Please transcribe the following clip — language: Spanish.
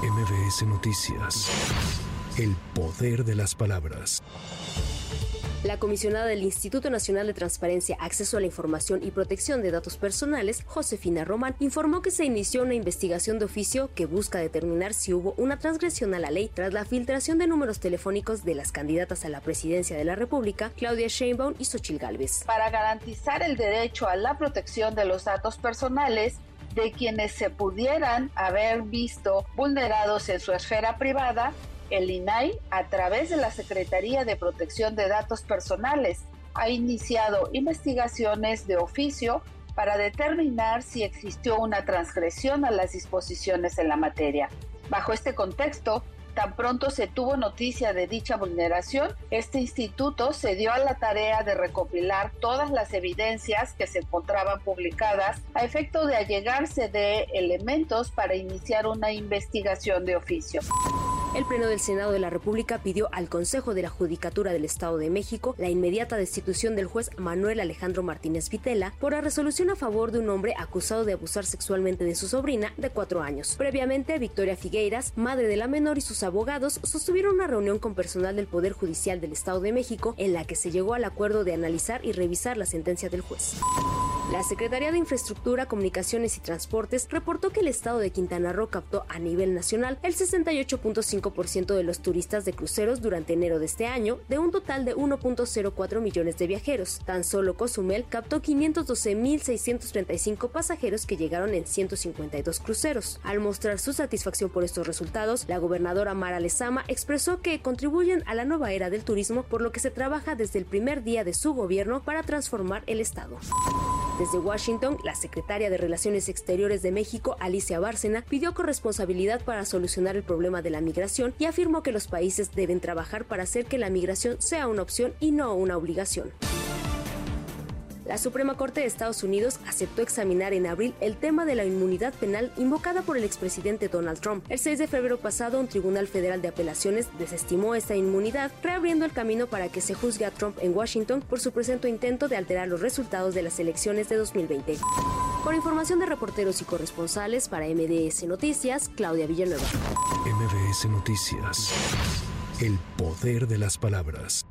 MBS Noticias. El poder de las palabras. La comisionada del Instituto Nacional de Transparencia, Acceso a la Información y Protección de Datos Personales, Josefina Román, informó que se inició una investigación de oficio que busca determinar si hubo una transgresión a la ley tras la filtración de números telefónicos de las candidatas a la presidencia de la República, Claudia Sheinbaum y Xochil Gálvez. Para garantizar el derecho a la protección de los datos personales, de quienes se pudieran haber visto vulnerados en su esfera privada, el INAI, a través de la Secretaría de Protección de Datos Personales, ha iniciado investigaciones de oficio para determinar si existió una transgresión a las disposiciones en la materia. Bajo este contexto, Tan pronto se tuvo noticia de dicha vulneración, este instituto se dio a la tarea de recopilar todas las evidencias que se encontraban publicadas a efecto de allegarse de elementos para iniciar una investigación de oficio. El Pleno del Senado de la República pidió al Consejo de la Judicatura del Estado de México la inmediata destitución del juez Manuel Alejandro Martínez Vitela por la resolución a favor de un hombre acusado de abusar sexualmente de su sobrina de cuatro años. Previamente, Victoria Figueiras, madre de la menor y sus abogados, sostuvieron una reunión con personal del Poder Judicial del Estado de México en la que se llegó al acuerdo de analizar y revisar la sentencia del juez. La Secretaría de Infraestructura, Comunicaciones y Transportes reportó que el estado de Quintana Roo captó a nivel nacional el 68.5% de los turistas de cruceros durante enero de este año, de un total de 1.04 millones de viajeros. Tan solo Cozumel captó 512.635 pasajeros que llegaron en 152 cruceros. Al mostrar su satisfacción por estos resultados, la gobernadora Mara Lezama expresó que contribuyen a la nueva era del turismo, por lo que se trabaja desde el primer día de su gobierno para transformar el estado. Desde Washington, la secretaria de Relaciones Exteriores de México, Alicia Bárcena, pidió corresponsabilidad para solucionar el problema de la migración y afirmó que los países deben trabajar para hacer que la migración sea una opción y no una obligación. La Suprema Corte de Estados Unidos aceptó examinar en abril el tema de la inmunidad penal invocada por el expresidente Donald Trump. El 6 de febrero pasado, un tribunal federal de apelaciones desestimó esta inmunidad, reabriendo el camino para que se juzgue a Trump en Washington por su presunto intento de alterar los resultados de las elecciones de 2020. Por información de reporteros y corresponsales para MDS Noticias, Claudia Villanueva. MBS Noticias. El poder de las palabras.